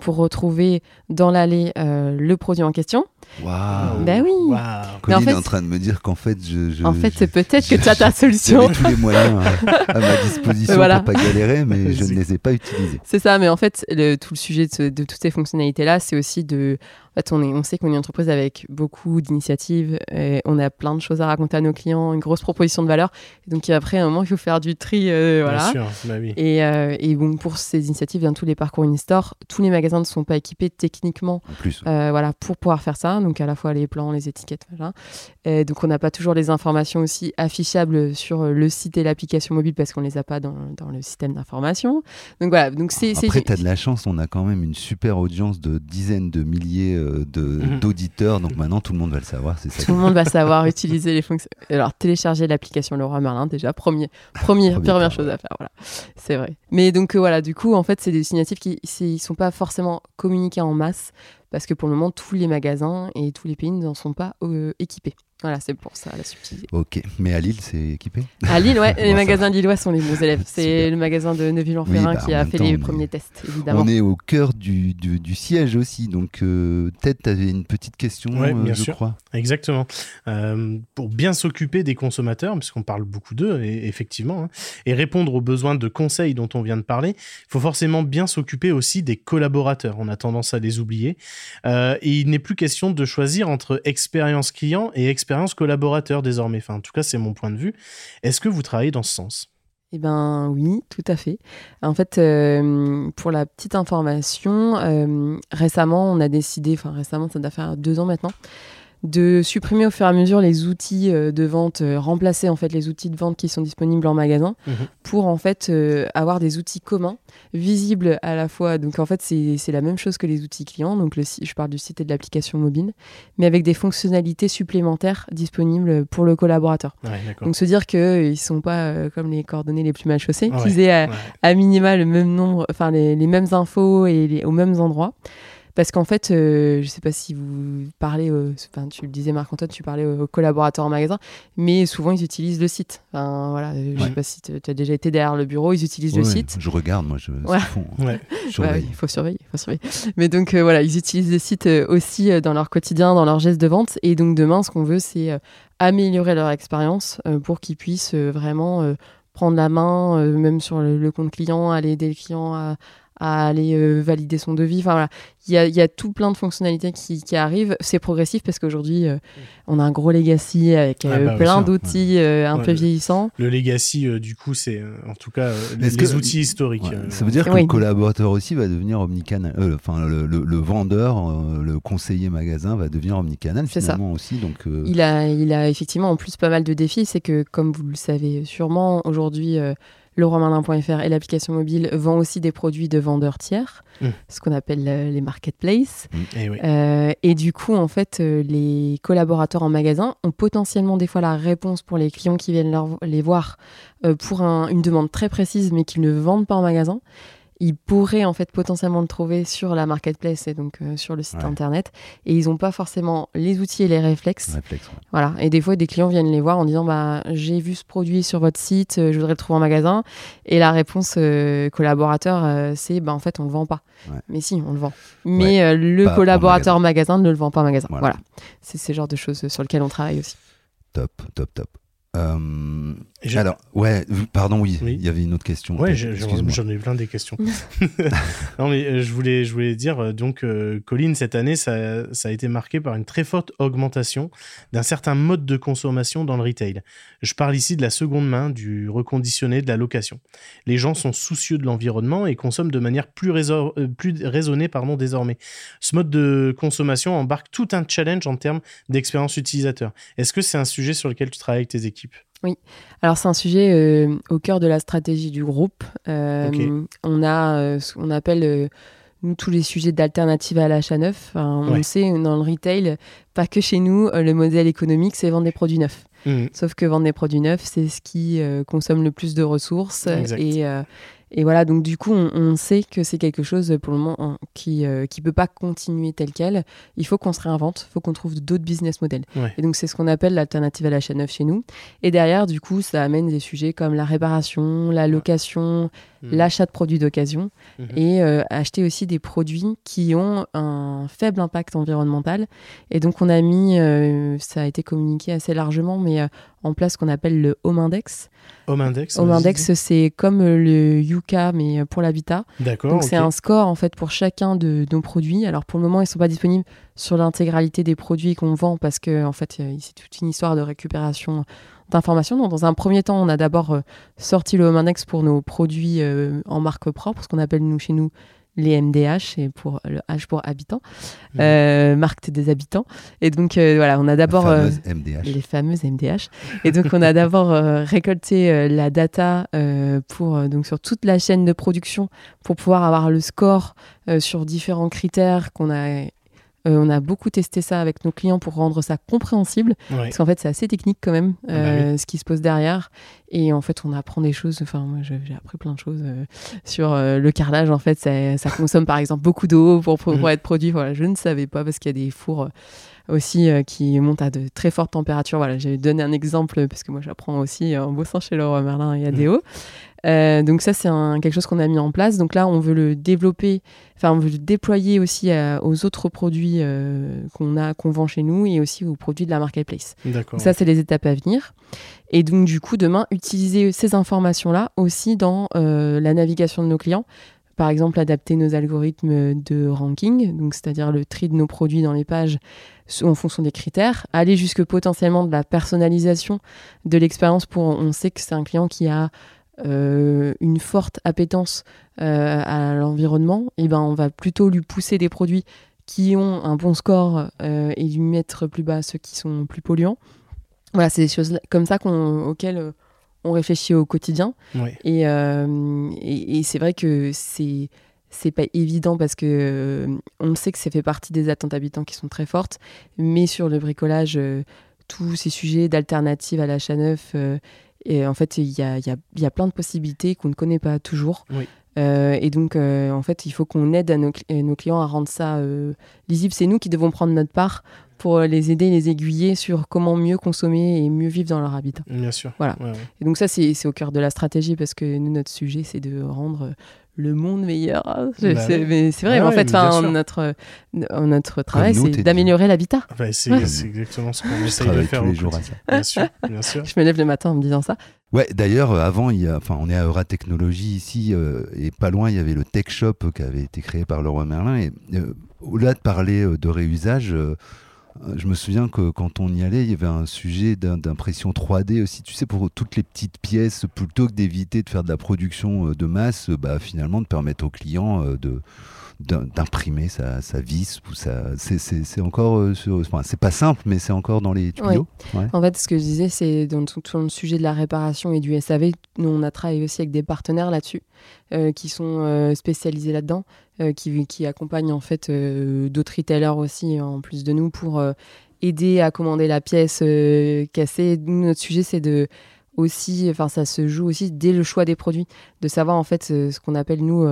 pour retrouver dans l'allée le produit en question. Waouh Ben oui wow. Colline en fait, est en train de me dire qu'en fait, je, je En fait, c'est peut-être que tu as ta solution. tous les moyens à, ma disposition voilà. pour pas galérer, mais je ne les ai pas utilisés. C'est ça, mais en fait, le, tout le sujet de, de toutes ces fonctionnalités-là, c'est aussi de fait, on, est, on sait qu'on est une entreprise avec beaucoup d'initiatives, on a plein de choses à raconter à nos clients, une grosse proposition de valeur. donc après, à un moment, il faut faire du tri. Euh, voilà. Bien sûr, bah oui. et, euh, et, bon, pour ces initiatives, dans tous les parcours in-store, tous les magasins ne sont pas équipés techniquement plus, euh, voilà, pour pouvoir faire ça. Donc à la fois les plans, les étiquettes. Voilà. Et donc on n'a pas toujours les informations aussi affichables sur le site et l'application mobile parce qu'on ne les a pas dans, dans le système d'information. Donc voilà. Donc c'est, Après, tu as de la chance, on a quand même une super audience de dizaines de milliers Mhm. d'auditeurs. Donc maintenant, tout le monde va le savoir. C'est ça tout le monde va savoir utiliser les fonctions. Alors, télécharger l'application Leroy Merlin, déjà, premier, premier, première chose à faire. Voilà. C'est vrai. Mais donc, euh, voilà, du coup, en fait, c'est des initiatives qui ne sont pas forcément communiquées en masse parce que pour le moment, tous les magasins et tous les pays n'en sont pas euh, équipés. Voilà, c'est pour ça la subtilité. Ok, mais à Lille, c'est équipé À Lille, ouais, les magasins lillois sont les bons élèves. C'est le magasin de Neuville-en-Ferrin bah, qui a fait les premiers tests, évidemment. On est au cœur du, du, siège aussi, donc euh, peut-être tu avais une petite question, ouais, bien euh, je sûr. crois. Exactement. Euh, pour bien s'occuper des consommateurs, puisqu'on parle beaucoup d'eux, effectivement, hein, et répondre aux besoins de conseils dont on vient de parler, il faut forcément bien s'occuper aussi des collaborateurs. On a tendance à les oublier. et il n'est plus question de choisir entre expérience client et expérience collaborateur désormais. Enfin, en tout cas, c'est mon point de vue. Est-ce que vous travaillez dans ce sens? Eh ben oui, tout à fait. En fait, euh, pour la petite information, euh, récemment, on a décidé, enfin récemment, ça doit faire deux ans maintenant, de supprimer au fur et à mesure les outils euh, de vente, euh, remplacer en fait les outils de vente qui sont disponibles en magasin mhm. pour en fait euh, avoir des outils communs, visibles à la fois. Donc en fait c'est la même chose que les outils clients, donc le, je parle du site et de l'application mobile, mais avec des fonctionnalités supplémentaires disponibles pour le collaborateur. donc se dire qu'ils ne sont pas comme les coordonnées les plus mal chaussées, qu'ils aient à, minima le même nombre, enfin les, les, mêmes infos et les, aux mêmes endroits. Parce qu'en fait, euh, je ne sais pas si vous parlez, enfin, tu le disais Marc-Antoine, tu parlais aux collaborateurs en magasin, mais souvent ils utilisent le site. Enfin, voilà, je ne sais pas si tu as déjà été derrière le bureau, ils utilisent le site. Je regarde, moi, je ouais. font, il faut surveiller, faut surveiller. Mais donc euh, voilà, ils utilisent le site euh, aussi dans leur quotidien, dans leur geste de vente. Et donc demain, ce qu'on veut, c'est améliorer leur expérience pour qu'ils puissent vraiment prendre la main, même sur le, le, compte client, aller aider le client à à aller euh, valider son devis. Enfin voilà, il y a, y a, tout plein de fonctionnalités qui, qui arrivent. C'est progressif parce qu'aujourd'hui, euh, on a un gros legacy avec ah euh, bah, plein d'outils un peu vieillissants. Le legacy, du coup, c'est en tout cas les, outils historiques. ça veut dire que le collaborateur aussi va devenir omnicanal. Enfin, le, le, vendeur, le conseiller magasin va devenir omnicanal finalement aussi. Donc, il, a, il a effectivement en plus pas mal de défis. C'est que, comme vous le savez sûrement, aujourd'hui leroymerlin.fr et l'application mobile vend aussi des produits de vendeurs tiers, mmh. ce qu'on appelle les marketplaces. Mmh, eh euh, et, du coup, en fait, euh, les collaborateurs en magasin ont potentiellement des fois la réponse pour les clients qui viennent les voir euh, pour une demande très précise, mais qu'ils ne vendent pas en magasin. Ils pourraient en fait potentiellement le trouver sur la marketplace et donc euh, sur le site internet et ils n'ont pas forcément les outils et les réflexes. Voilà. Et des fois, des clients viennent les voir en disant bah j'ai vu ce produit sur votre site, euh, je voudrais le trouver en magasin. Et la réponse euh, collaborateur, c'est bah en fait on le vend pas. Mais si, on le vend. Mais le collaborateur magasin. ne le vend pas en magasin. Voilà. voilà. C'est ce genre de choses sur lesquelles on travaille aussi. Top, top, top. Euh, alors, ouais, pardon, oui, il y avait une autre question. Ouais, j'en ai plein des questions. non, mais euh, je voulais, je voulais dire, euh, donc, Colline, cette année, ça, ça, a été marqué par une très forte augmentation d'un certain mode de consommation dans le retail. Je parle ici de la seconde main, du reconditionné, de la location. Les gens sont soucieux de l'environnement et consomment de manière plus, plus raisonnée pardon, désormais. Ce mode de consommation embarque tout un challenge en termes d'expérience utilisateur. Est-ce que c'est un sujet sur lequel tu travailles avec tes équipes? Oui, alors c'est un sujet euh, au cœur de la stratégie du groupe. Euh, on a euh, ce qu'on appelle nous tous les sujets d'alternative à l'achat neuf. On sait dans le retail, pas que chez nous, le modèle économique c'est vendre des produits neufs. Mmh. Sauf que vendre des produits neufs, c'est ce qui consomme le plus de ressources et, et voilà, donc du coup, on, sait que c'est quelque chose pour le moment hein, qui ne euh, peut pas continuer tel quel. Il faut qu'on se réinvente, il faut qu'on trouve d'autres business models. Et donc c'est ce qu'on appelle l'alternative à l'achat neuf chez nous. Et derrière, du coup, ça amène des sujets comme la réparation, la location, mmh. l'achat de produits d'occasion mmh. et euh, acheter aussi des produits qui ont un faible impact environnemental. Et donc on a mis, euh, ça a été communiqué assez largement, mais en place ce qu'on appelle le Home Index. Home Index Home Index, c'est comme le Yuka, mais pour l'habitat. D'accord. Donc c'est un score en fait pour chacun de nos produits. Alors pour le moment, ils ne sont pas disponibles sur l'intégralité des produits qu'on vend parce que en fait, c'est toute une histoire de récupération d'informations. Donc dans un premier temps, on a d'abord euh, sorti le Home Index pour nos produits euh, en marque propre, ce qu'on appelle nous chez nous les MDH, et pour le H pour habitants, mmh. euh, marque des habitants. Et donc euh, voilà, on a d'abord euh, les fameuses MDH. Et donc on a d'abord récolté la data pour donc sur toute la chaîne de production pour pouvoir avoir le score sur différents critères qu'on a euh, on a beaucoup testé ça avec nos clients pour rendre ça compréhensible. Parce qu'en fait, c'est assez technique quand même, ah bah euh, ce qui se pose derrière. Et en fait, on apprend des choses. Enfin, moi, j'ai appris plein de choses euh, sur le carrelage. En fait, ça, consomme par exemple beaucoup d'eau pour, pour, mmh. être produit. Voilà, je ne savais pas parce qu'il y a des fours aussi qui montent à de très fortes températures. Voilà, j'ai donné un exemple parce que moi j'apprends aussi en bossant chez Leroy Merlin et ADO. Euh, donc ça, c'est quelque chose qu'on a mis en place. Donc là, on veut le développer, enfin, on veut le déployer aussi aux autres produits euh, qu'on a, qu'on vend chez nous et aussi aux produits de la marketplace. D'accord. Ça, c'est les étapes à venir. Et donc, du coup, demain, utiliser ces informations-là aussi dans euh, la navigation de nos clients. Par exemple, adapter nos algorithmes de ranking, donc c'est-à-dire le tri de nos produits dans les pages en fonction des critères, aller jusque potentiellement de la personnalisation de l'expérience pour on sait que c'est un client qui a euh, une forte appétence euh, à l'environnement, et ben on va plutôt lui pousser des produits qui ont un bon score euh, et lui mettre plus bas ceux qui sont plus polluants. Voilà, c'est des choses comme ça auxquelles on réfléchit au quotidien. Et, et, c'est vrai que c'est c'est pas évident parce que on sait que ça fait partie des attentes habitants qui sont très fortes, mais sur le bricolage, tous ces sujets d'alternatives à l'achat neuf et en fait, il y a, y, a, y a, plein de possibilités qu'on ne connaît pas toujours. Euh, et donc, euh, en fait, il faut qu'on aide à nos, nos, clients à rendre ça euh, lisible. C'est nous qui devons prendre notre part pour les aider, les aiguiller sur comment mieux consommer et mieux vivre dans leur habitat. Bien sûr. Voilà. Et donc ça, c'est au cœur de la stratégie parce que nous, notre sujet, c'est de rendre le monde meilleur. Bah mais c'est vrai, en fait, notre, notre travail, c'est d'améliorer l'habitat. c'est exactement ce qu'on essaye de faire tous les jours à ça. Bien sûr, bien sûr. Je me lève le matin en me disant ça. Ouais, d'ailleurs, euh, avant, il y a, enfin, on est à Euratechnologie ici, euh, et pas loin, il y avait le Tech Shop qui avait été créé par Leroy Merlin. Et euh, au-delà de parler de réusage, je me souviens que quand on y allait, il y avait un sujet d'impression 3D aussi, tu sais, pour toutes les petites pièces, plutôt que d'éviter de faire de la production de masse, bah, finalement de permettre aux clients de d'imprimer sa, sa, vis ou c'est encore euh, enfin, c'est pas simple mais c'est encore dans les tuyaux. En fait ce que je disais c'est dans tout le sujet de la réparation et du SAV nous on a travaillé aussi avec des partenaires là-dessus. euh, qui sont euh, spécialisés là-dedans qui, qui, accompagnent en fait d'autres retailers aussi en plus de nous pour aider à commander la pièce cassée nous, notre sujet c'est de aussi, enfin ça se joue aussi dès le choix des produits, de savoir en fait ce qu'on appelle nous,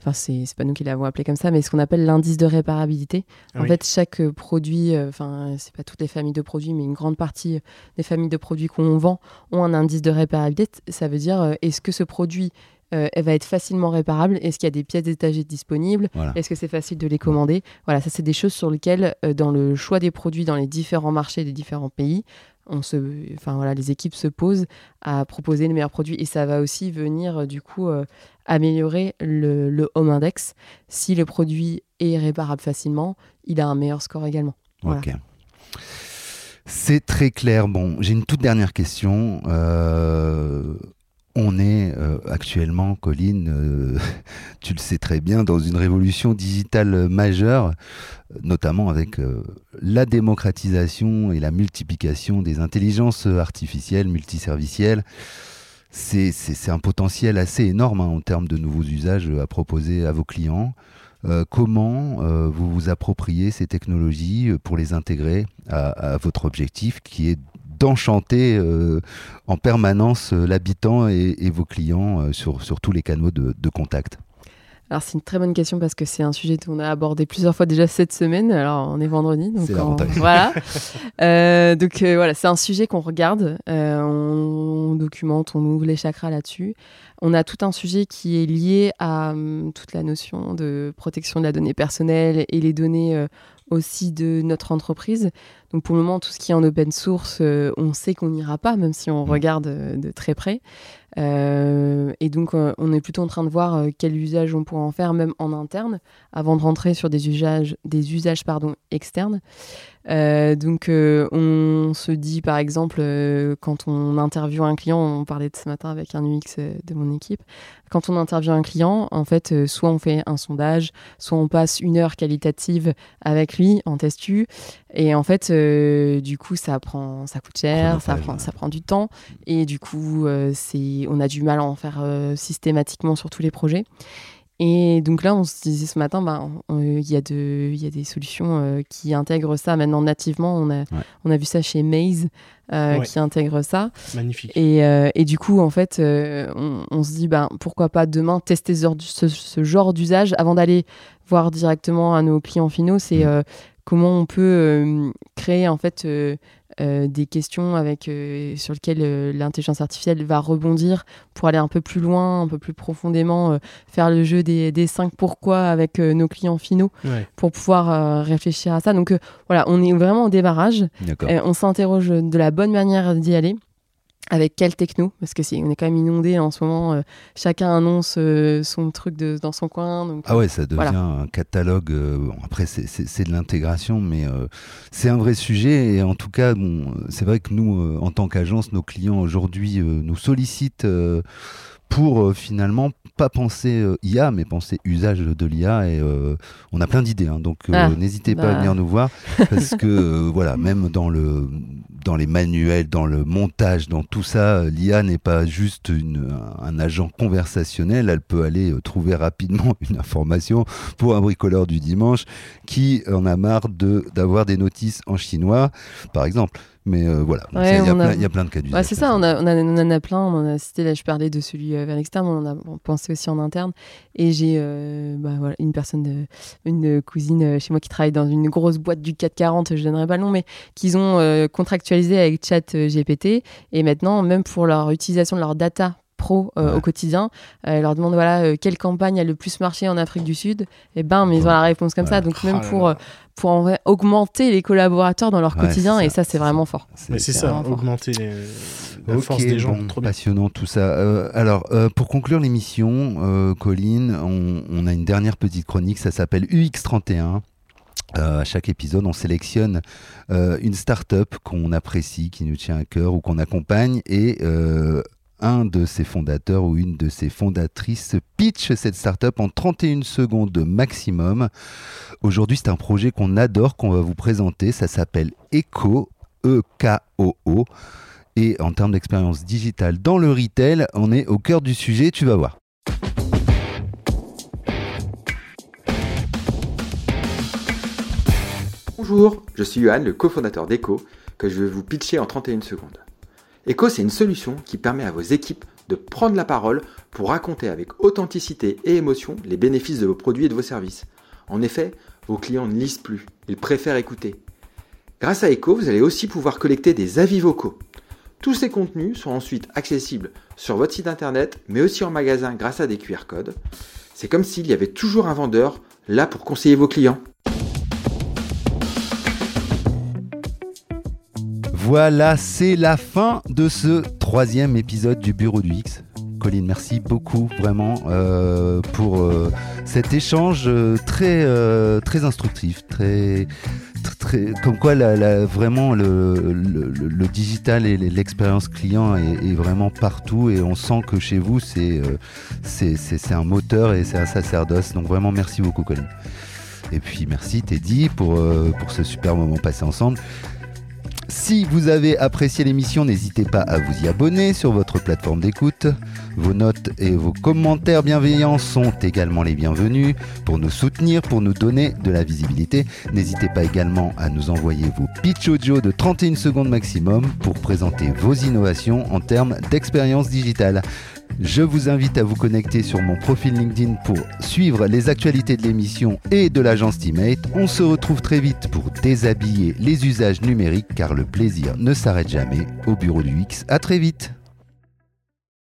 enfin c'est pas nous qui l'avons appelé comme ça, mais ce qu'on appelle l'indice de réparabilité. Ah en fait, chaque produit, enfin c'est pas toutes les familles de produits, mais une grande partie des familles de produits qu'on vend ont un indice de réparabilité. Ça veut dire est-ce que ce produit euh, elle va être facilement réparable Est-ce qu'il y a des pièces détachées disponibles Est-ce que c'est facile de les commander Voilà, ça c'est des choses sur lesquelles, euh, dans le choix des produits dans les différents marchés des différents pays, on se, enfin voilà, les équipes se posent à proposer les meilleurs produits et ça va aussi venir euh, du coup améliorer le, home index. Si le produit est réparable facilement, il a un meilleur score également. Ok. C'est très clair. Bon, j'ai une toute dernière question. On est euh, actuellement, Colline, euh, tu le sais très bien, dans une révolution digitale majeure, notamment avec euh, la démocratisation et la multiplication des intelligences artificielles, multiservicielles. C'est un potentiel assez énorme hein, en termes de nouveaux usages à proposer à vos clients. comment vous vous appropriez ces technologies pour les intégrer à votre objectif qui est d'enchanter euh, en permanence euh, l'habitant et, vos clients euh, sur, sur, tous les canaux de, contact alors c'est une très bonne question parce que c'est un sujet qu'on a abordé plusieurs fois déjà cette semaine. Alors on est vendredi, donc voilà. donc voilà, c'est un sujet qu'on regarde, on, documente, on ouvre les chakras là-dessus. On a tout un sujet qui est lié à hum, toute la notion de protection de la donnée personnelle et les données aussi de notre entreprise. Donc pour le moment, tout ce qui est en open source, euh, on sait qu'on n'ira pas, même si on mm. regarde euh, de très près. Euh, et donc on est plutôt en train de voir quel usage on pourrait en faire, même en interne, avant de rentrer sur des usages, des usages pardon, externes. Donc on se dit par exemple, quand on interviewe un client, on parlait de ce matin avec un UX de mon équipe, quand on interviewe un client, en fait, soit on fait un sondage, soit on passe une heure qualitative avec lui en testu, et en fait, euh, du coup, ça prend, ça coûte cher, ça prend, ça prend du temps, et du coup, euh, c'est, on a du mal à en faire euh, systématiquement sur tous les projets. Et donc là, on se disait ce matin, bah, il y, a de, y a des solutions qui intègrent ça maintenant nativement. On a, on a vu ça chez Maze, qui intègre ça. Magnifique. Et, et, du coup, en fait, on, on, se dit, bah, pourquoi pas demain tester ce, ce, genre d'usage avant d'aller voir directement à nos clients finaux. C'est mmh comment on peut euh, créer en fait euh, euh, des questions avec, sur lesquelles l'intelligence artificielle va rebondir pour aller un peu plus loin, un peu plus profondément, faire le jeu des, des cinq pourquoi avec nos clients finaux pour pouvoir réfléchir à ça. Donc voilà, on est vraiment au démarrage. on s'interroge de la bonne manière d'y aller avec quelle techno Parce que si on est quand même inondé en ce moment. Euh, chacun annonce euh, son truc de, dans son coin. Donc, ah ouais, ça devient un catalogue. Euh, après, c'est de l'intégration, mais c'est un vrai sujet. Et en tout cas, bon, c'est vrai que nous, en tant qu'agence, nos clients aujourd'hui nous sollicitent pour finalement pas penser IA, mais penser usage de l'IA. Et on a plein d'idées, hein. donc ah, n'hésitez pas à bah. venir nous voir parce que voilà, même dans le dans les manuels, dans le montage, dans tout ça, l'IA n'est pas juste un agent conversationnel, elle peut aller euh, trouver rapidement une information pour un bricoleur du dimanche qui en a marre d'avoir des notices en chinois, par exemple. Mais euh, voilà, il y, a plein de cas d'usage. c'est ça, on, a, on, en a plein. On en a cité, là, je parlais de celui euh, vers l'externe, on en a pensé aussi en interne. Et j'ai euh, bah, voilà, une personne, de, une cousine chez moi qui travaille dans une grosse boîte du 440, je donnerai pas le nom, mais qu'ils ont contractualisé avec Chat GPT. Et maintenant, même pour leur utilisation de leur data pro au quotidien. Euh, leur demande voilà quelle campagne a le plus marché en Afrique du Sud? Et ben, mais ils ont la réponse comme ça. Donc même oh pour pour augmenter les collaborateurs dans leur quotidien et ça c'est vraiment fort. Mais c'est ça, augmenter la force des gens. trop passionnant tout ça. Euh, alors euh, pour conclure l'émission, euh, Colline, on, a une dernière petite chronique, ça s'appelle UX31. à chaque épisode, on sélectionne une start-up qu'on apprécie, qui nous tient à cœur ou qu'on accompagne et un de ses fondateurs ou une de ses fondatrices pitch cette startup en 31 secondes maximum. Aujourd'hui, c'est un projet qu'on adore, qu'on va vous présenter. Ça s'appelle Echo, E-K-O-O. Et en termes d'expérience digitale dans le retail, on est au cœur du sujet, tu vas voir. Bonjour, je suis Johan, le cofondateur d'Echo, que je vais vous pitcher en 31 secondes. Echo, c'est une solution qui permet à vos équipes de prendre la parole pour raconter avec authenticité et émotion les bénéfices de vos produits et de vos services. En effet, vos clients ne lisent plus, ils préfèrent écouter. Grâce à Echo, vous allez aussi pouvoir collecter des avis vocaux. Tous ces contenus sont ensuite accessibles sur votre site internet, mais aussi en magasin grâce à des QR codes. C'est comme s'il y avait toujours un vendeur là pour conseiller vos clients. Voilà, c'est la fin de ce troisième épisode du Bureau du X. Colline, merci beaucoup vraiment euh, pour euh, cet échange euh, très, instructif, très, très, comme quoi vraiment le, digital et l'expérience client est, vraiment partout et on sent que chez vous c'est un moteur et c'est un sacerdoce. Donc vraiment merci beaucoup Colline. Et puis merci Teddy pour ce super moment passé ensemble. Si vous avez apprécié l'émission, n'hésitez pas à vous y abonner sur votre plateforme d'écoute. Vos notes et vos commentaires bienveillants sont également les bienvenus pour nous soutenir, pour nous donner de la visibilité. N'hésitez pas également à nous envoyer vos pitch audio de 31 secondes maximum pour présenter vos innovations en termes d'expérience digitale. Je vous invite à vous connecter sur mon profil LinkedIn pour suivre les actualités de l'émission et de l'agence Teammate. On se retrouve très vite pour déshabiller les usages numériques car le plaisir ne s'arrête jamais au bureau du X. À très vite.